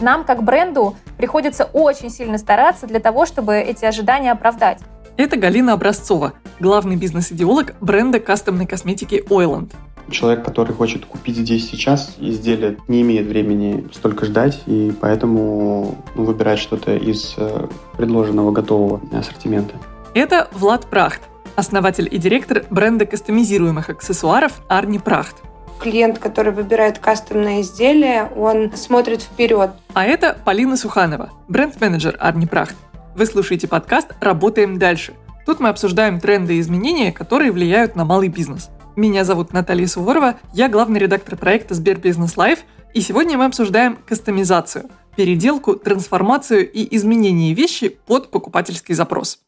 нам, как бренду, приходится очень сильно стараться для того, чтобы эти ожидания оправдать. Это Галина Образцова, главный бизнес-идеолог бренда кастомной косметики Ойленд. Человек, который хочет купить здесь сейчас изделие, не имеет времени столько ждать, и поэтому выбирает что-то из э, предложенного готового ассортимента. Это Влад Прахт, основатель и директор бренда кастомизируемых аксессуаров Арни Прахт. Клиент, который выбирает кастомное изделие, он смотрит вперед. А это Полина Суханова, бренд-менеджер Arny Praht. Вы слушаете подкаст «Работаем дальше». Тут мы обсуждаем тренды и изменения, которые влияют на малый бизнес – меня зовут Наталья Суворова, я главный редактор проекта СберБизнес Live, и сегодня мы обсуждаем кастомизацию, переделку, трансформацию и изменение вещи под покупательский запрос.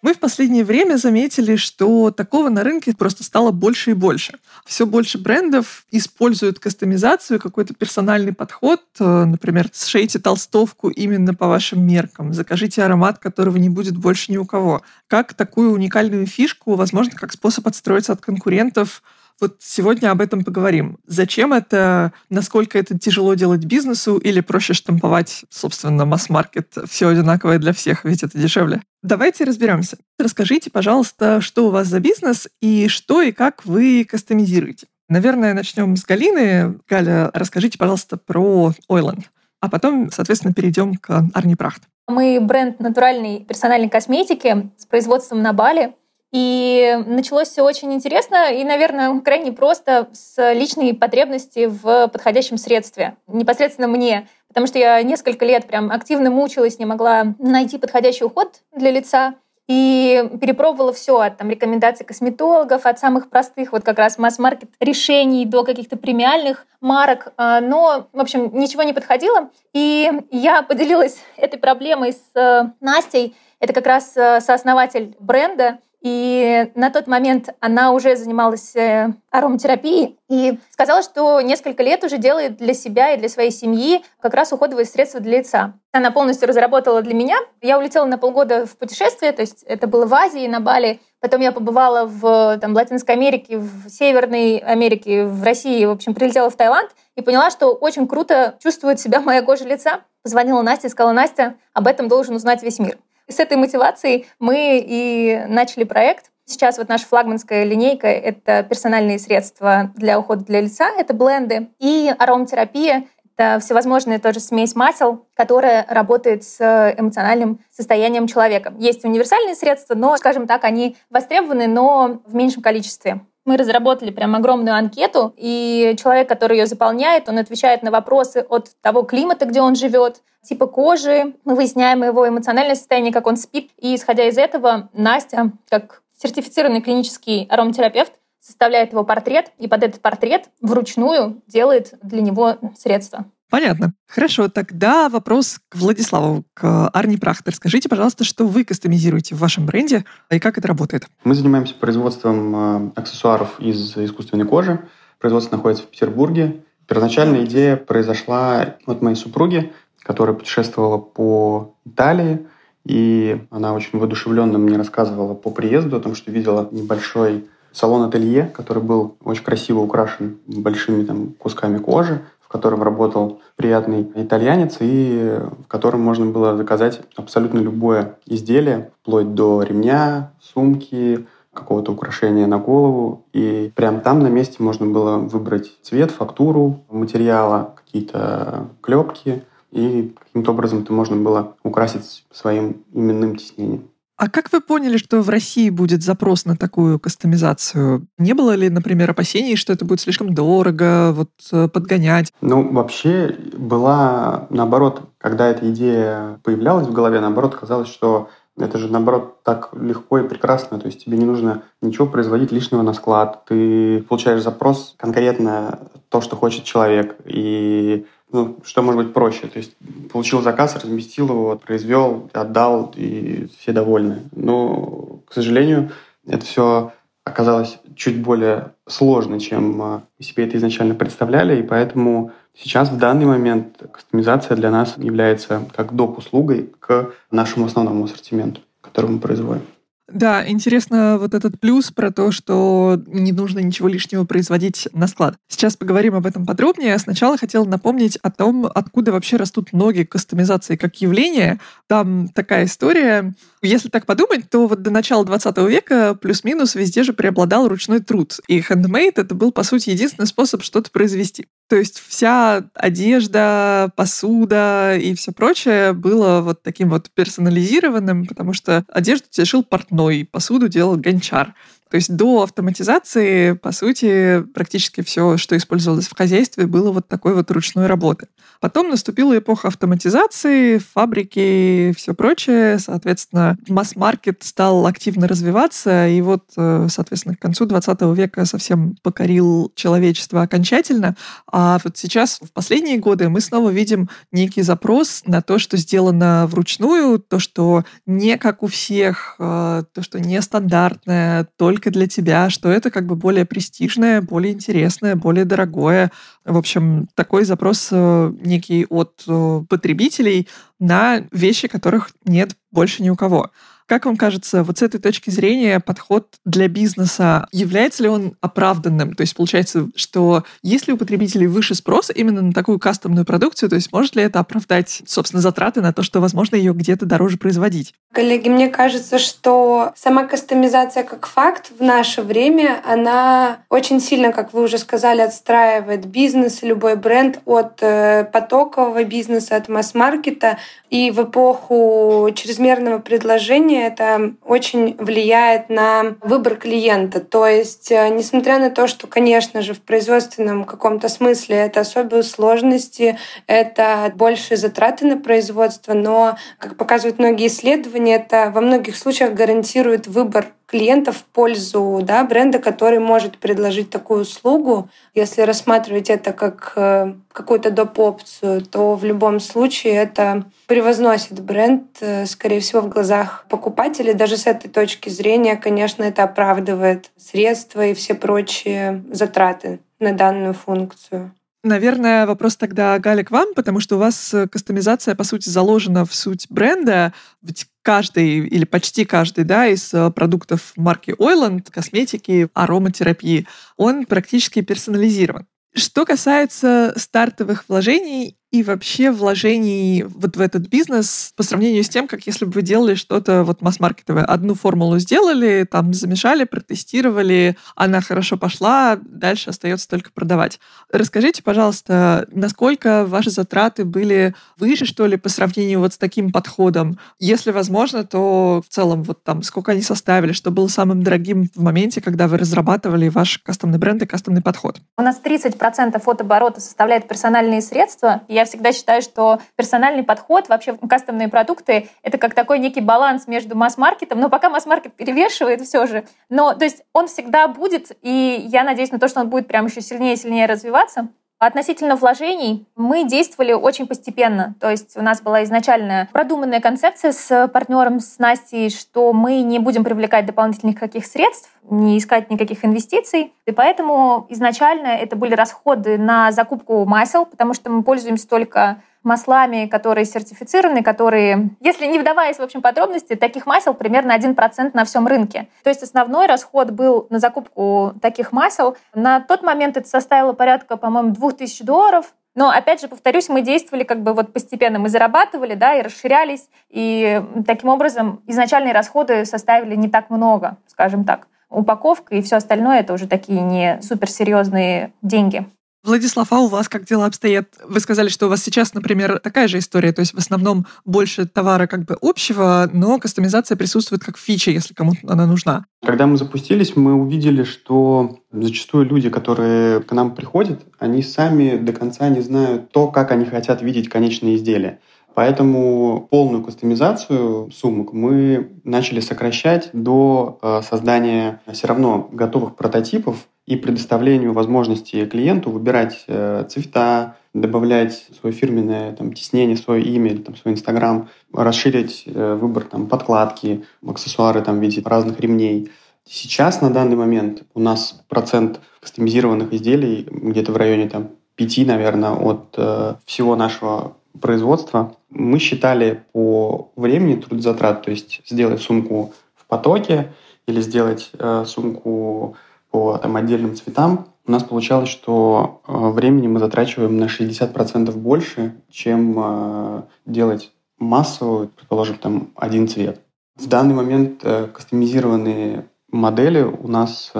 Мы в последнее время заметили, что такого на рынке просто стало больше и больше. Все больше брендов используют кастомизацию, какой-то персональный подход. Э, например, сшейте толстовку именно по вашим меркам, закажите аромат, которого не будет больше ни у кого. Как такую уникальную фишку, возможно, как способ отстроиться от конкурентов, вот сегодня об этом поговорим. Зачем это, насколько это тяжело делать бизнесу или проще штамповать, собственно, масс-маркет, все одинаковое для всех, ведь это дешевле. Давайте разберемся. Расскажите, пожалуйста, что у вас за бизнес и что и как вы кастомизируете. Наверное, начнем с Галины. Галя, расскажите, пожалуйста, про Ойленд. А потом, соответственно, перейдем к Арни Прахт. Мы бренд натуральной персональной косметики с производством на Бали. И началось все очень интересно и, наверное, крайне просто с личной потребности в подходящем средстве. Непосредственно мне, потому что я несколько лет прям активно мучилась, не могла найти подходящий уход для лица. И перепробовала все от там, рекомендаций косметологов, от самых простых вот как раз масс-маркет решений до каких-то премиальных марок. А, но, в общем, ничего не подходило. И я поделилась этой проблемой с э, Настей. Это как раз э, сооснователь бренда. И на тот момент она уже занималась э, ароматерапией и сказала, что несколько лет уже делает для себя и для своей семьи как раз уходовые средства для лица. Она полностью разработала для меня. Я улетела на полгода в путешествие, то есть это было в Азии, на Бали. Потом я побывала в там, Латинской Америке, в Северной Америке, в России. В общем, прилетела в Таиланд и поняла, что очень круто чувствует себя моя кожа лица. Позвонила Насте и сказала, Настя, об этом должен узнать весь мир. С этой мотивацией мы и начали проект. Сейчас вот наша флагманская линейка — это персональные средства для ухода для лица, это бленды. И ароматерапия — это всевозможная тоже смесь масел, которая работает с эмоциональным состоянием человека. Есть универсальные средства, но, скажем так, они востребованы, но в меньшем количестве. Мы разработали прям огромную анкету, и человек, который ее заполняет, он отвечает на вопросы от того климата, где он живет, типа кожи, мы выясняем его эмоциональное состояние, как он спит, и исходя из этого Настя, как сертифицированный клинический ароматерапевт, составляет его портрет, и под этот портрет вручную делает для него средства. Понятно. Хорошо, тогда вопрос к Владиславу, к Арни Прахтер. Скажите, пожалуйста, что вы кастомизируете в вашем бренде и как это работает? Мы занимаемся производством э, аксессуаров из искусственной кожи. Производство находится в Петербурге. Первоначальная идея произошла от моей супруги, которая путешествовала по Италии, и она очень воодушевленно мне рассказывала по приезду о том, что видела небольшой салон-ателье, который был очень красиво украшен большими там, кусками кожи, в котором работал приятный итальянец и в котором можно было заказать абсолютно любое изделие, вплоть до ремня, сумки, какого-то украшения на голову. И прямо там на месте можно было выбрать цвет, фактуру материала, какие-то клепки. И каким-то образом это можно было украсить своим именным тиснением. А как вы поняли, что в России будет запрос на такую кастомизацию? Не было ли, например, опасений, что это будет слишком дорого, вот э, подгонять? Ну, вообще была, наоборот, когда эта идея появлялась в голове, наоборот, казалось, что это же, наоборот, так легко и прекрасно. То есть тебе не нужно ничего производить лишнего на склад. Ты получаешь запрос конкретно то, что хочет человек. И ну, что может быть проще. То есть получил заказ, разместил его, произвел, отдал, и все довольны. Но, к сожалению, это все оказалось чуть более сложно, чем а, мы себе это изначально представляли, и поэтому сейчас, в данный момент, кастомизация для нас является как доп. услугой к нашему основному ассортименту, который мы производим. Да, интересно вот этот плюс про то, что не нужно ничего лишнего производить на склад. Сейчас поговорим об этом подробнее. Сначала хотела напомнить о том, откуда вообще растут ноги кастомизации как явление. Там такая история. Если так подумать, то вот до начала 20 века плюс-минус везде же преобладал ручной труд. И хендмейд — это был, по сути, единственный способ что-то произвести. То есть вся одежда, посуда и все прочее было вот таким вот персонализированным, потому что одежду тебе шил портной, посуду делал гончар. То есть до автоматизации, по сути, практически все, что использовалось в хозяйстве, было вот такой вот ручной работы. Потом наступила эпоха автоматизации, фабрики и все прочее. Соответственно, масс-маркет стал активно развиваться, и вот, э, соответственно, к концу 20 века совсем покорил человечество окончательно. А вот сейчас, в последние годы, мы снова видим некий запрос на то, что сделано вручную, то, что не как у всех, э, то, что нестандартное, только только для тебя, что это как бы более престижное, более интересное, более дорогое. В общем, такой запрос э, некий от э, потребителей на вещи, которых нет больше ни у кого. Как вам кажется, вот с этой точки зрения подход для бизнеса, является ли он оправданным? То есть получается, что если у потребителей выше спрос именно на такую кастомную продукцию, то есть может ли это оправдать, собственно, затраты на то, что, возможно, ее где-то дороже производить? Коллеги, мне кажется, что сама кастомизация как факт в наше время, она очень сильно, как вы уже сказали, отстраивает бизнес, любой бренд от э, потокового бизнеса, от масс-маркета. И в эпоху чрезмерного предложения это очень влияет на выбор клиента. То есть, э, несмотря на то, что, конечно же, в производственном каком-то смысле это особые сложности, это большие затраты на производство, но, как показывают многие исследования, это во многих случаях гарантирует выбор клиента в пользу да, бренда, который может предложить такую услугу. Если рассматривать это как э, какую-то доп-опцию, то в любом случае это превозносит бренд, э, скорее всего, в глазах покупателей. Даже с этой точки зрения, конечно, это оправдывает средства и все прочие затраты на данную функцию. Наверное, вопрос тогда, Галя, к вам, потому что у вас э, кастомизация, по сути, заложена в суть бренда. Ведь каждый или почти каждый да, из э, продуктов марки Ойленд, косметики, ароматерапии, он практически персонализирован. Что касается стартовых вложений и вообще вложений вот в этот бизнес по сравнению с тем, как если бы вы делали что-то вот масс-маркетовое. Одну формулу сделали, там замешали, протестировали, она хорошо пошла, дальше остается только продавать. Расскажите, пожалуйста, насколько ваши затраты были выше, что ли, по сравнению вот с таким подходом? Если возможно, то в целом вот там сколько они составили, что было самым дорогим в моменте, когда вы разрабатывали ваш кастомный бренд и кастомный подход? У нас 30% от оборота составляет персональные средства. Я всегда считаю, что персональный подход, вообще кастомные продукты, это как такой некий баланс между масс-маркетом, но пока масс-маркет перевешивает все же. Но, то есть он всегда будет, и я надеюсь на то, что он будет прям еще сильнее и сильнее развиваться. Относительно вложений мы действовали очень постепенно. То есть у нас была изначально продуманная концепция с партнером, с Настей, что мы не будем привлекать дополнительных каких средств, не искать никаких инвестиций. И поэтому изначально это были расходы на закупку масел, потому что мы пользуемся только маслами, которые сертифицированы, которые, если не вдаваясь в общем подробности, таких масел примерно 1% на всем рынке. То есть основной расход был на закупку таких масел. На тот момент это составило порядка, по-моему, 2000 долларов. Но, опять же, повторюсь, мы действовали как бы вот постепенно. Мы зарабатывали, да, и расширялись. И таким образом изначальные расходы составили не так много, скажем так. Упаковка и все остальное — это уже такие не суперсерьезные деньги. Владислав, а у вас как дела обстоят? Вы сказали, что у вас сейчас, например, такая же история, то есть в основном больше товара как бы общего, но кастомизация присутствует как фича, если кому-то она нужна. Когда мы запустились, мы увидели, что зачастую люди, которые к нам приходят, они сами до конца не знают то, как они хотят видеть конечные изделия. Поэтому полную кастомизацию сумок мы начали сокращать до э, создания все равно готовых прототипов, и предоставлению возможности клиенту выбирать э, цвета, добавлять свое фирменное там, теснение, свое имя, там, свой Инстаграм, расширить э, выбор там, подкладки, аксессуары там, в виде разных ремней. Сейчас, на данный момент, у нас процент кастомизированных изделий где-то в районе там, 5, наверное, от э, всего нашего производства. Мы считали по времени трудозатрат, то есть сделать сумку потоке или сделать э, сумку по там, отдельным цветам, у нас получалось, что э, времени мы затрачиваем на 60% больше, чем э, делать массовую, предположим, там один цвет. В данный момент э, кастомизированные модели у нас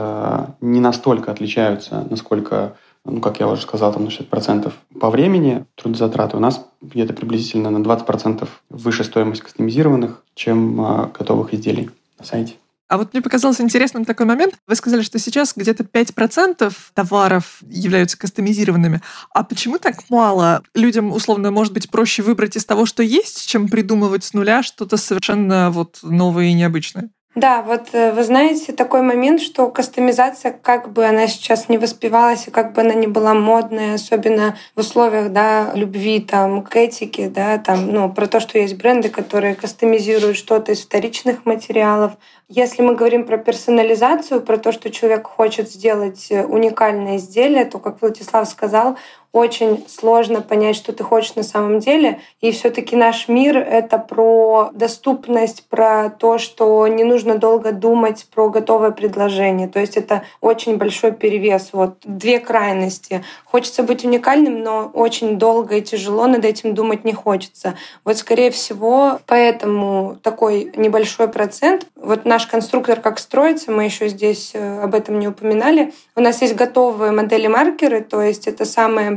не настолько отличаются, насколько, ну, как я уже сказал, там на 60% по времени трудозатраты. У нас где-то приблизительно на 20% выше стоимость кастомизированных, чем э, готовых изделий на сайте. А вот мне показался интересным такой момент. Вы сказали, что сейчас где-то 5% товаров являются кастомизированными. А почему так мало? Людям, условно, может быть, проще выбрать из того, что есть, чем придумывать с нуля что-то совершенно вот новое и необычное? Да, вот э, вы знаете такой момент, что кастомизация, как бы она сейчас не воспевалась и как бы она не была модная, особенно в условиях да, любви там, к этике, да, там, ну, про то, что есть бренды, которые кастомизируют что-то из вторичных материалов. Если мы говорим про персонализацию, про то, что человек хочет сделать э, уникальное изделие, то, как Владислав сказал, очень сложно понять, что ты хочешь на самом деле. И все-таки наш мир — это про доступность, про то, что не нужно долго думать про готовое предложение. То есть это очень большой перевес. Вот две крайности. Хочется быть уникальным, но очень долго и тяжело над этим думать не хочется. Вот, скорее всего, поэтому такой небольшой процент. Вот наш конструктор как строится, мы еще здесь э, об этом не упоминали. У нас есть готовые модели-маркеры, то есть это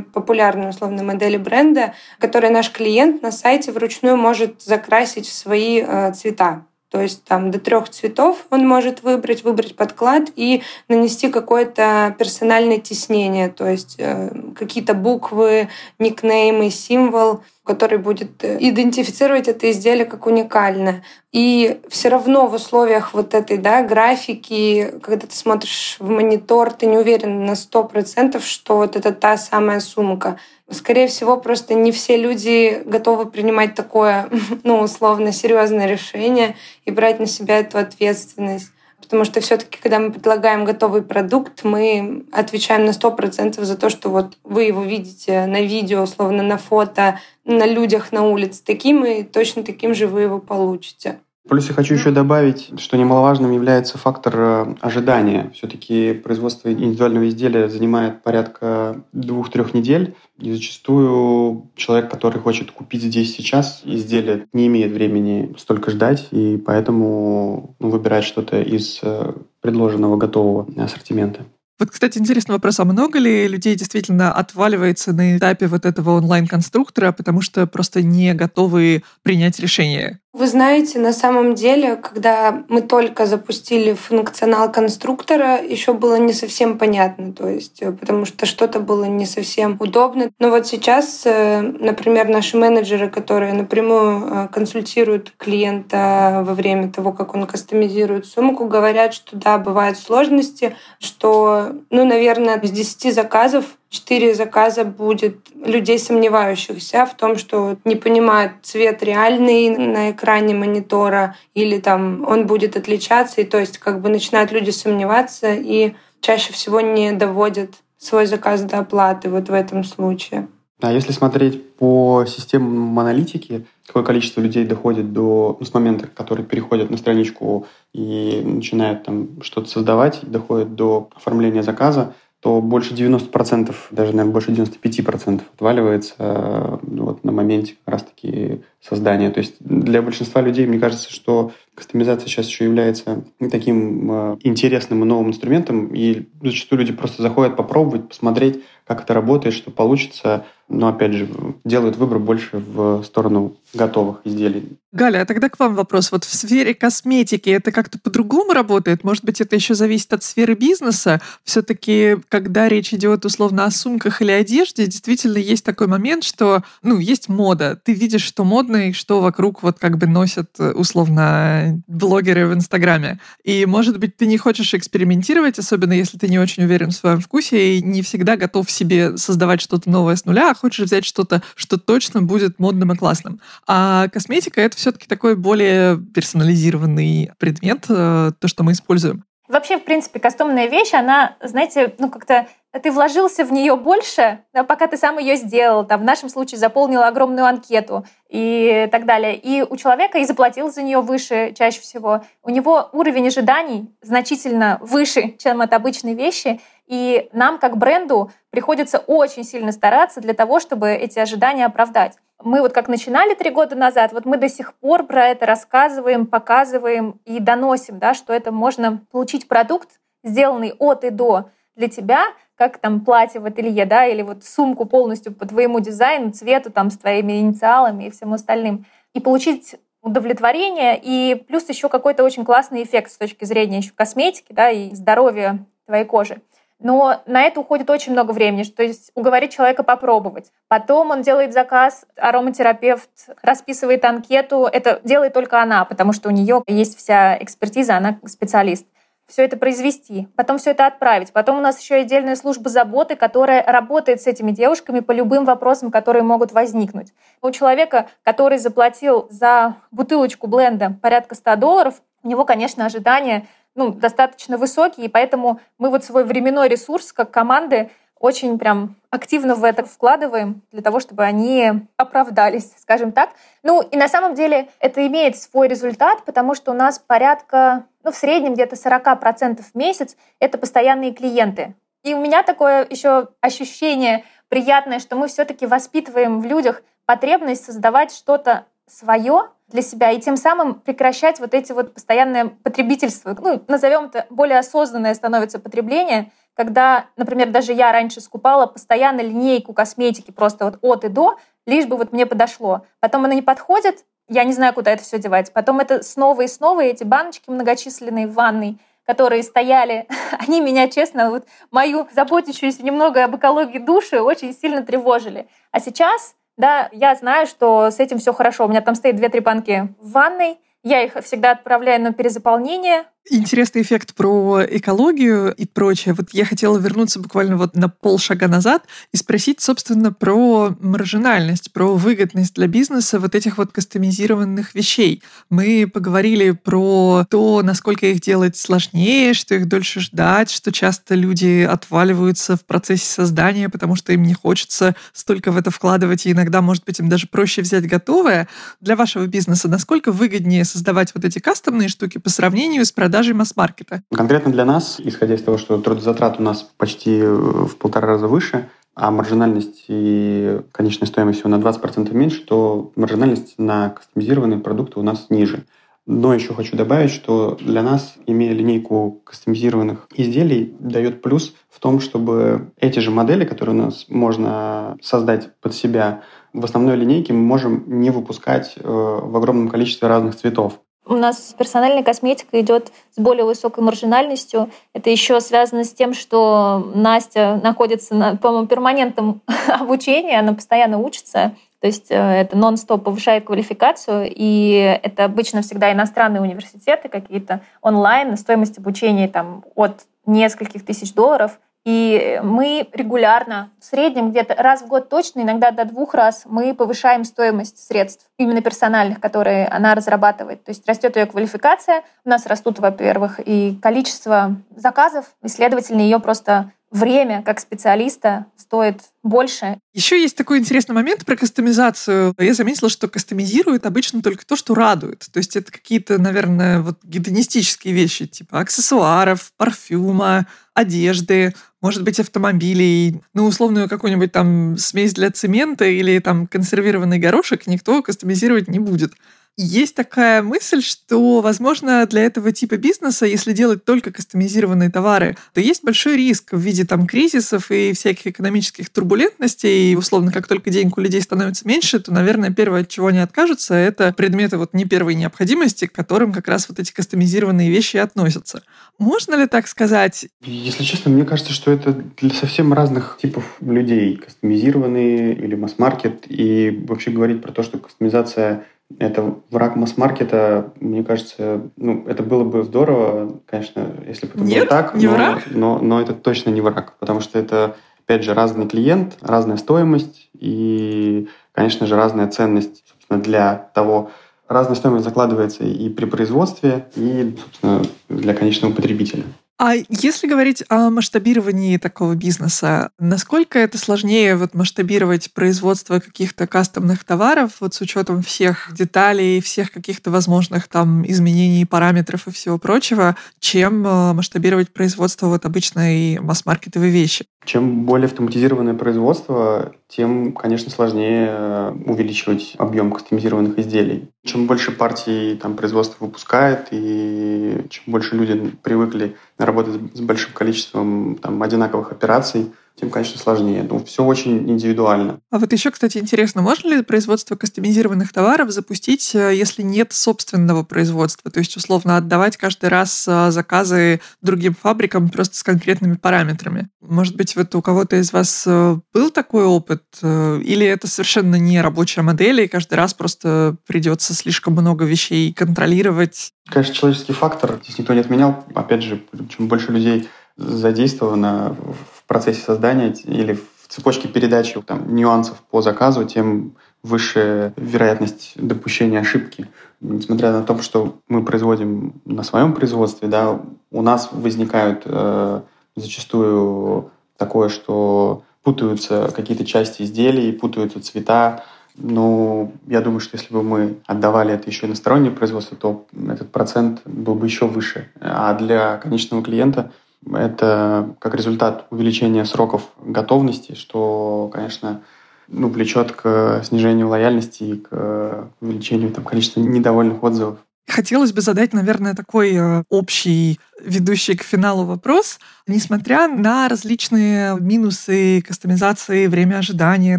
самые условно модели бренда, которые наш клиент на сайте вручную может закрасить в свои э, цвета. То есть там до трех цветов он может выбрать, выбрать подклад и нанести какое-то персональное тиснение, то есть э, какие-то буквы, никнеймы, символ, который будет э, идентифицировать это изделие как уникальное. И все равно в условиях вот этой да, графики, когда ты смотришь в монитор, ты не уверен на сто процентов, что вот это та самая сумка. Скорее всего, просто не все люди готовы принимать такое, ну, условно, серьезное решение и брать на себя эту ответственность. Потому что все-таки, когда мы предлагаем готовый продукт, мы отвечаем на 100% за то, что вот вы его видите на видео, условно, на фото, на людях на улице таким, и точно таким же вы его получите. Плюс я хочу еще добавить, что немаловажным является фактор э, ожидания. Все-таки производство индивидуального изделия занимает порядка двух-трех недель. И зачастую человек, который хочет купить здесь сейчас изделие, не имеет времени столько ждать, и поэтому ну, выбирает что-то из э, предложенного готового ассортимента. Вот, кстати, интересный вопрос, а много ли людей действительно отваливается на этапе вот этого онлайн-конструктора, потому что просто не готовы принять решение? Вы знаете, на самом деле, когда мы только запустили функционал конструктора, еще было не совсем понятно, то есть, э, потому что что-то было не совсем удобно. Но вот сейчас, э, например, наши менеджеры, которые напрямую э, консультируют клиента во время того, как он кастомизирует сумку, говорят, что да, бывают сложности, что, ну, наверное, из 10 заказов четыре заказа будет людей, сомневающихся в том, что не понимают цвет реальный на экране монитора или там он будет отличаться. И то есть как бы начинают люди сомневаться и чаще всего не доводят свой заказ до оплаты вот в этом случае. А если смотреть по системам аналитики, какое количество людей доходит до ну, с момента, который переходят на страничку и начинают там что-то создавать, доходит до оформления заказа, то больше 90%, даже, наверное, больше 95% отваливается э, вот, на моменте как раз-таки создания. То есть для большинства людей, мне кажется, что кастомизация сейчас еще является таким э, интересным и новым инструментом, и зачастую люди просто заходят попробовать, посмотреть, как это работает, что получится, но, опять же, делают выбор больше в сторону готовых изделий. Галя, а тогда к вам вопрос. Вот в сфере косметики это как-то по-другому работает? Может быть, это еще зависит от сферы бизнеса? Все-таки, когда речь идет условно о сумках или одежде, действительно есть такой момент, что, ну, есть мода. Ты видишь, что модно и что вокруг вот как бы носят э, условно блогеры в Инстаграме. И, может быть, ты не хочешь экспериментировать, особенно если ты не очень уверен в своем вкусе и не всегда готов себе создавать что-то новое с нуля, а хочешь взять что-то, что точно будет модным и классным. А косметика — это все-таки такой более персонализированный предмет, э, то, что мы используем. Вообще, в принципе, кастомная вещь, она, знаете, ну как-то ты вложился в нее больше, пока ты сам ее сделал, там, в нашем случае заполнил огромную анкету и так далее. И у человека и заплатил за нее выше чаще всего. У него уровень ожиданий значительно выше, чем от обычной вещи. И нам, как бренду, приходится очень сильно стараться для того, чтобы эти ожидания оправдать. Мы вот как начинали три года назад, вот мы до сих пор про это рассказываем, показываем и доносим, да, что это можно получить продукт, сделанный от и до для тебя, как там платье в ателье, да, или вот сумку полностью по твоему дизайну, цвету, там, с твоими инициалами и всем остальным. И получить удовлетворение, и плюс еще какой-то очень классный эффект с точки зрения еще косметики, да, и здоровья твоей кожи. Но на это уходит очень много времени, то есть уговорить человека попробовать. Потом он делает заказ, ароматерапевт расписывает анкету. Это делает только она, потому что у нее есть вся экспертиза, она специалист все это произвести, потом все это отправить. Потом у нас еще отдельная служба заботы, которая работает с этими девушками по любым вопросам, которые могут возникнуть. У человека, который заплатил за бутылочку бленда порядка 100 долларов, у него, конечно, ожидания ну, достаточно высокие, и поэтому мы вот свой временной ресурс как команды очень прям активно в это вкладываем для того, чтобы они оправдались, скажем так. Ну и на самом деле это имеет свой результат, потому что у нас порядка, ну в среднем где-то 40% в месяц это постоянные клиенты. И у меня такое еще ощущение приятное, что мы все-таки воспитываем в людях потребность создавать что-то свое для себя и тем самым прекращать вот эти вот постоянное потребительство. Ну, назовем это более осознанное становится потребление, когда, например, даже я раньше скупала постоянно линейку косметики просто вот от и до, лишь бы вот мне подошло. Потом она не подходит, я не знаю, куда это все девать. Потом это снова и снова эти баночки многочисленные в ванной, которые стояли, они меня, честно, вот мою заботящуюся немного об экологии души очень сильно тревожили. А сейчас, да, я знаю, что с этим все хорошо. У меня там стоит две-три банки в ванной, я их всегда отправляю на перезаполнение, Интересный эффект про экологию и прочее. Вот я хотела вернуться буквально вот на полшага назад и спросить, собственно, про маржинальность, про выгодность для бизнеса вот этих вот кастомизированных вещей. Мы поговорили про то, насколько их делать сложнее, что их дольше ждать, что часто люди отваливаются в процессе создания, потому что им не хочется столько в это вкладывать, и иногда, может быть, им даже проще взять готовое. Для вашего бизнеса насколько выгоднее создавать вот эти кастомные штуки по сравнению с продажей продажей масс-маркета? Конкретно для нас, исходя из того, что трудозатрат у нас почти э, в полтора раза выше, а маржинальность и конечная стоимость всего на 20% меньше, то маржинальность на кастомизированные продукты у нас ниже. Но еще хочу добавить, что для нас, имея линейку кастомизированных изделий, дает плюс в том, чтобы эти же модели, которые у нас можно создать под себя, в основной линейке мы можем не выпускать э, в огромном количестве разных цветов. У нас персональная косметика идет с более высокой маржинальностью. Это еще связано с тем, что Настя находится на, по-моему, перманентном обучении, она постоянно учится. То есть э, это нон-стоп повышает квалификацию, и это обычно всегда иностранные университеты какие-то онлайн, стоимость обучения там, от нескольких тысяч долларов. И мы регулярно, в среднем где-то раз в год точно, иногда до двух раз, мы повышаем стоимость средств, именно персональных, которые она разрабатывает. То есть растет ее квалификация, у нас растут, во-первых, и количество заказов, и, следовательно, ее просто время как специалиста стоит больше. Еще есть такой интересный момент про кастомизацию. Я заметила, что кастомизируют обычно только то, что радует. То есть это какие-то, наверное, вот гедонистические вещи, типа аксессуаров, парфюма, одежды, может быть, автомобилей, ну, условную какую-нибудь там смесь для цемента или там консервированный горошек никто кастомизировать не будет. Есть такая мысль, что, возможно, для этого типа бизнеса, если делать только кастомизированные товары, то есть большой риск в виде там кризисов и всяких экономических турбулентностей. И, условно, как только денег у людей становится меньше, то, наверное, первое, от чего они откажутся, это предметы вот не первой необходимости, к которым как раз вот эти кастомизированные вещи относятся. Можно ли так сказать? Если честно, мне кажется, что это для совсем разных типов людей. Кастомизированные или масс-маркет. И вообще говорить про то, что кастомизация это враг масс-маркета, мне кажется, ну, это было бы здорово, конечно, если бы это Нет, было так. не но, враг? Но, но это точно не враг, потому что это, опять же, разный клиент, разная стоимость и, конечно же, разная ценность собственно, для того, разная стоимость закладывается и при производстве, и, собственно, для конечного потребителя. А если говорить о масштабировании такого бизнеса, насколько это сложнее вот масштабировать производство каких-то кастомных товаров вот с учетом всех деталей, всех каких-то возможных там изменений параметров и всего прочего, чем э, масштабировать производство вот обычной масс-маркетовой вещи? Чем более автоматизированное производство, тем, конечно, сложнее э, увеличивать объем кастомизированных изделий. Чем больше партий там, производство выпускает, и чем больше люди привыкли работать с большим количеством там, одинаковых операций, тем, конечно, сложнее. Но все очень индивидуально. А вот еще, кстати, интересно, можно ли производство кастомизированных товаров запустить, э, если нет собственного производства? То есть, условно, отдавать каждый раз э, заказы другим фабрикам просто с конкретными параметрами. Может быть, вот у кого-то из вас э, был такой опыт? Или это совершенно не рабочая модель, и каждый раз просто придется слишком много вещей контролировать? Конечно, человеческий фактор здесь никто не отменял. Опять же, чем больше людей задействовано в процессе создания или в цепочке передачи там, нюансов по заказу, тем выше вероятность допущения ошибки. Несмотря на то, что мы производим на своем производстве, да, у нас возникают э, зачастую такое, что путаются какие-то части изделий, путаются цвета. Но я думаю, что если бы мы отдавали это еще и на стороннее производство, то этот процент был бы еще выше. А для конечного клиента это как результат увеличения сроков готовности, что, конечно, ну, влечет к снижению лояльности и к увеличению там, количества недовольных отзывов. Хотелось бы задать, наверное, такой э, общий ведущий к финалу вопрос. Несмотря на различные минусы кастомизации, время ожидания,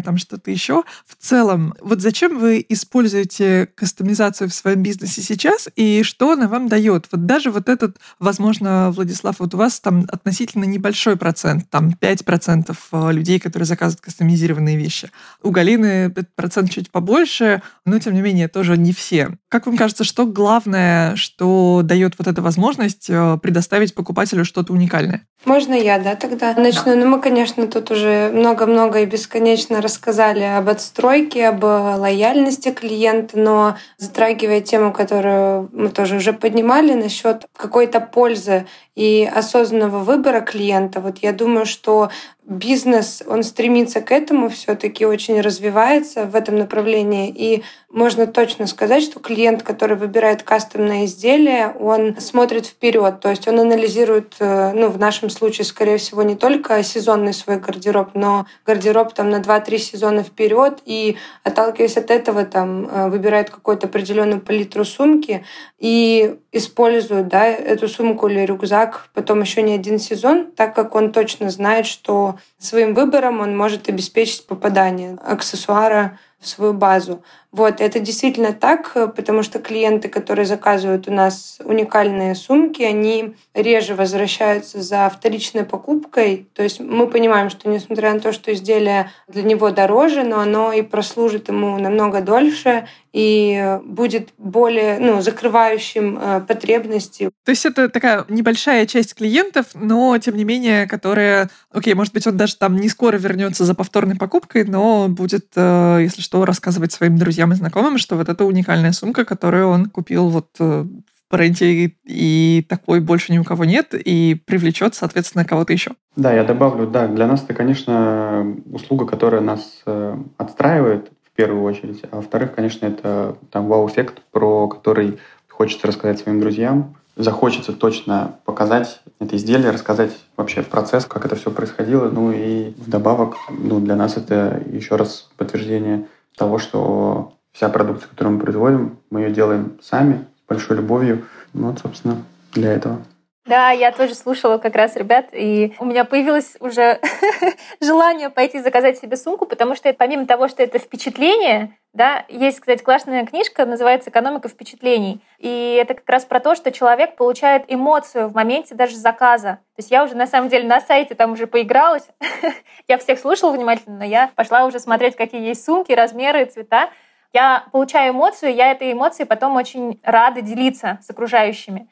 там что-то еще, в целом, вот зачем вы используете кастомизацию в своем бизнесе сейчас и что она вам дает? Вот даже вот этот, возможно, Владислав, вот у вас там относительно небольшой процент, там 5% э, людей, которые заказывают кастомизированные вещи. У Галины процент чуть побольше, но тем не менее тоже не все. Как вам кажется, что главное, что дает вот эта возможность э, предоставить покупателю что-то уникальное? Можно я, да, тогда начну? Ну, мы, конечно, тут уже много-много и бесконечно рассказали об отстройке, об лояльности клиента, но затрагивая тему, которую мы тоже уже поднимали насчет какой-то пользы и осознанного выбора клиента, вот я думаю, что бизнес, он стремится к этому, все-таки очень развивается в этом направлении. И можно точно сказать, что клиент, который выбирает кастомное изделие, он смотрит вперед, то есть он анализирует, э, ну, в нашем случае, скорее всего, не только сезонный свой гардероб, но гардероб там на 2-3 сезона вперед и, отталкиваясь от этого, там, э, выбирает какую-то определенную палитру сумки. И использует, да, эту сумку или рюкзак потом еще не один сезон, так как он точно знает, что своим выбором он может обеспечить попадание аксессуара в свою базу. Вот, это действительно так, потому что клиенты, которые заказывают у нас уникальные сумки, они реже возвращаются за вторичной покупкой. То есть мы понимаем, что несмотря на то, что изделие для него дороже, но оно и прослужит ему намного дольше и будет более ну, закрывающим э, потребности. То есть это такая небольшая часть клиентов, но тем не менее, которая, окей, может быть, он даже там не скоро вернется за повторной покупкой, но будет, э, если что, рассказывать своим друзьям друзьям и знакомым, что вот это уникальная сумка, которую он купил вот э, в бренде, и такой больше ни у кого нет, и привлечет, соответственно, кого-то еще. Да, я добавлю, да, для нас это, конечно, услуга, которая нас э, отстраивает в первую очередь, а во-вторых, конечно, это там вау-эффект, про который хочется рассказать своим друзьям, захочется точно показать это изделие, рассказать вообще процесс, как это все происходило. Ну и вдобавок, ну, для нас это еще раз подтверждение того, что вся продукция, которую мы производим, мы ее делаем сами, с большой любовью. Вот, собственно, для этого. Да, я тоже слушала как раз ребят, и у меня появилось уже желание пойти заказать себе сумку, потому что помимо того, что это впечатление, да, есть, кстати, классная книжка, называется «Экономика впечатлений». И это как раз про то, что человек получает эмоцию в моменте даже заказа. То есть я уже на самом деле на сайте там уже поигралась. я всех слушала внимательно, но я пошла уже смотреть, какие есть сумки, размеры, цвета. Я получаю эмоцию, я этой эмоцией потом очень рада делиться с окружающими.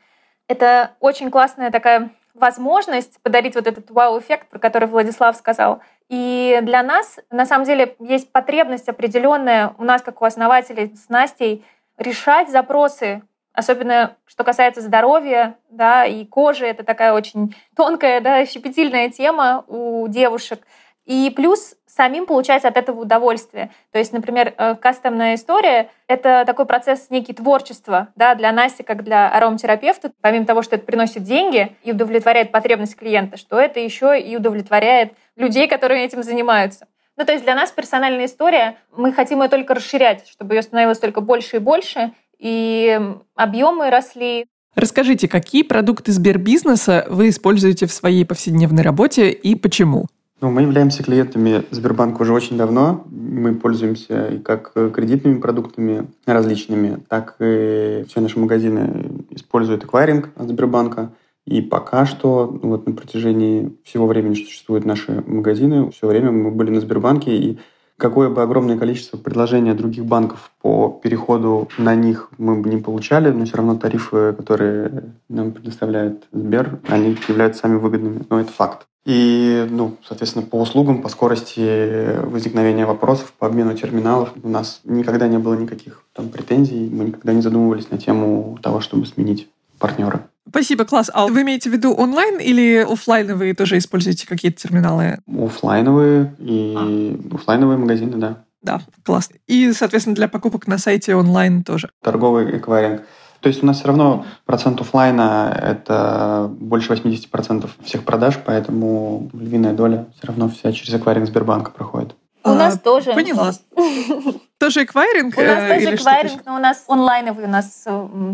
Это очень классная такая возможность подарить вот этот вау-эффект, про который Владислав сказал. И для нас, на самом деле, есть потребность определенная у нас, как у основателей с Настей, решать запросы особенно что касается здоровья, да, и кожи, это такая очень тонкая, да, щепетильная тема у девушек. И плюс самим получать от этого удовольствие. То есть, например, э, кастомная история — это такой процесс некий творчества да, для Насти, как для ароматерапевта. Помимо того, что это приносит деньги и удовлетворяет потребность клиента, что это еще и удовлетворяет людей, которые этим занимаются. Ну, то есть для нас персональная история, мы хотим ее только расширять, чтобы ее становилось только больше и больше, и объемы росли. Расскажите, какие продукты Сбербизнеса вы используете в своей повседневной работе и почему? Ну, мы являемся клиентами Сбербанка уже очень давно. Мы пользуемся и как кредитными продуктами различными, так и все наши магазины используют эквайринг от Сбербанка. И пока что, ну, вот на протяжении всего времени, что существуют наши магазины, все время мы были на Сбербанке, и какое бы огромное количество предложений других банков по переходу на них мы бы не получали, но все равно тарифы, которые нам предоставляет Сбер, они являются самыми выгодными. Но это факт. И, ну, соответственно, по услугам, по скорости возникновения вопросов, по обмену терминалов у нас никогда не было никаких там претензий, мы никогда не задумывались на тему того, чтобы сменить партнера. Спасибо, класс. А вы имеете в виду онлайн или офлайновые тоже используете какие-то терминалы? Офлайновые и а. офлайновые магазины, да. Да, класс. И, соответственно, для покупок на сайте онлайн тоже. Торговый эквайринг. То есть у нас все равно процент офлайна – это больше 80% всех продаж, поэтому львиная доля все равно вся через эквайринг Сбербанка проходит. У а, нас тоже. Поняла. Тоже эквайринг? У нас э, тоже эквайринг, но у нас онлайновый, у нас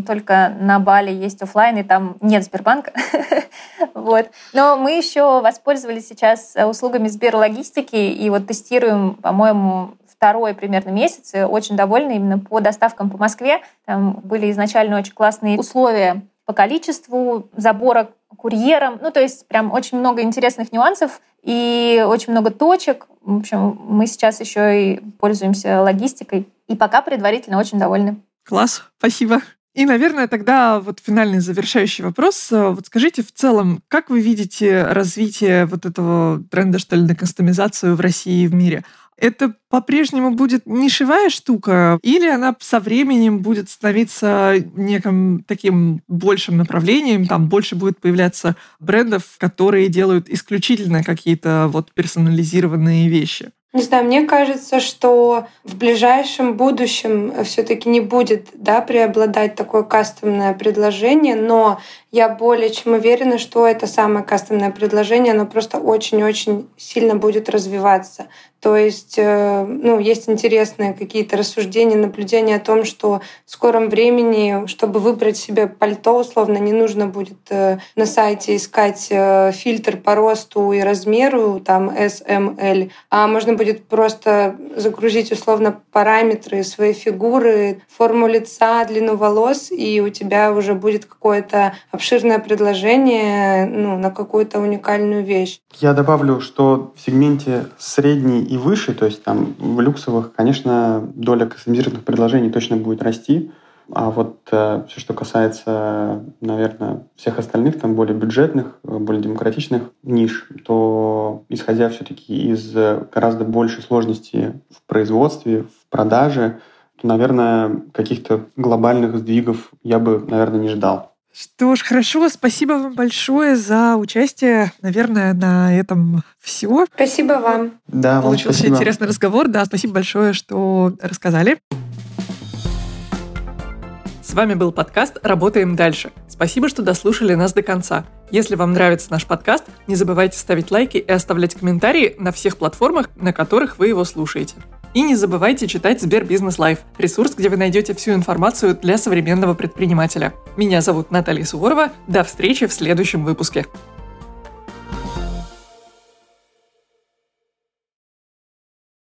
только на Бали есть офлайн, и там нет Сбербанка. вот. Но мы еще воспользовались сейчас услугами Сберлогистики, и вот тестируем, по-моему, второй примерно месяц, очень довольны именно по доставкам по Москве. Там были изначально очень классные условия по количеству забора курьером. Ну, то есть прям очень много интересных нюансов и очень много точек. В общем, мы сейчас еще и пользуемся логистикой. И пока предварительно очень довольны. Класс, спасибо. И, наверное, тогда вот финальный завершающий вопрос. Вот скажите в целом, как вы видите развитие вот этого тренда, что ли, на кастомизацию в России и в мире? Это по-прежнему будет нишевая штука, или она со временем будет становиться неким таким большим направлением, там больше будет появляться брендов, которые делают исключительно какие-то вот персонализированные вещи? Не знаю, мне кажется, что в ближайшем будущем все-таки не будет да, преобладать такое кастомное предложение, но я более чем уверена, что это самое кастомное предложение, оно просто очень-очень сильно будет развиваться. То есть, э, ну, есть интересные какие-то рассуждения, наблюдения о том, что в скором времени, чтобы выбрать себе пальто, условно, не нужно будет э, на сайте искать э, фильтр по росту и размеру, там S, M, L, а можно будет просто загрузить условно параметры своей фигуры, форму лица, длину волос, и у тебя уже будет какое-то обширное предложение ну, на какую-то уникальную вещь. Я добавлю, что в сегменте средний и выше, то есть там в люксовых, конечно, доля кастомизированных предложений точно будет расти. А вот э, все, что касается, наверное, всех остальных, там более бюджетных, более демократичных ниш, то исходя все-таки из гораздо большей сложности в производстве, в продаже, то, наверное, каких-то глобальных сдвигов я бы, наверное, не ждал. Что ж, хорошо. Спасибо вам большое за участие. Наверное, на этом все. Спасибо вам. Да, Получился спасибо. интересный разговор. Да, спасибо большое, что рассказали. С вами был подкаст «Работаем дальше». Спасибо, что дослушали нас до конца. Если вам нравится наш подкаст, не забывайте ставить лайки и оставлять комментарии на всех платформах, на которых вы его слушаете. И не забывайте читать СберБизнес Live, ресурс, где вы найдете всю информацию для современного предпринимателя. Меня зовут Наталья Суворова. До встречи в следующем выпуске.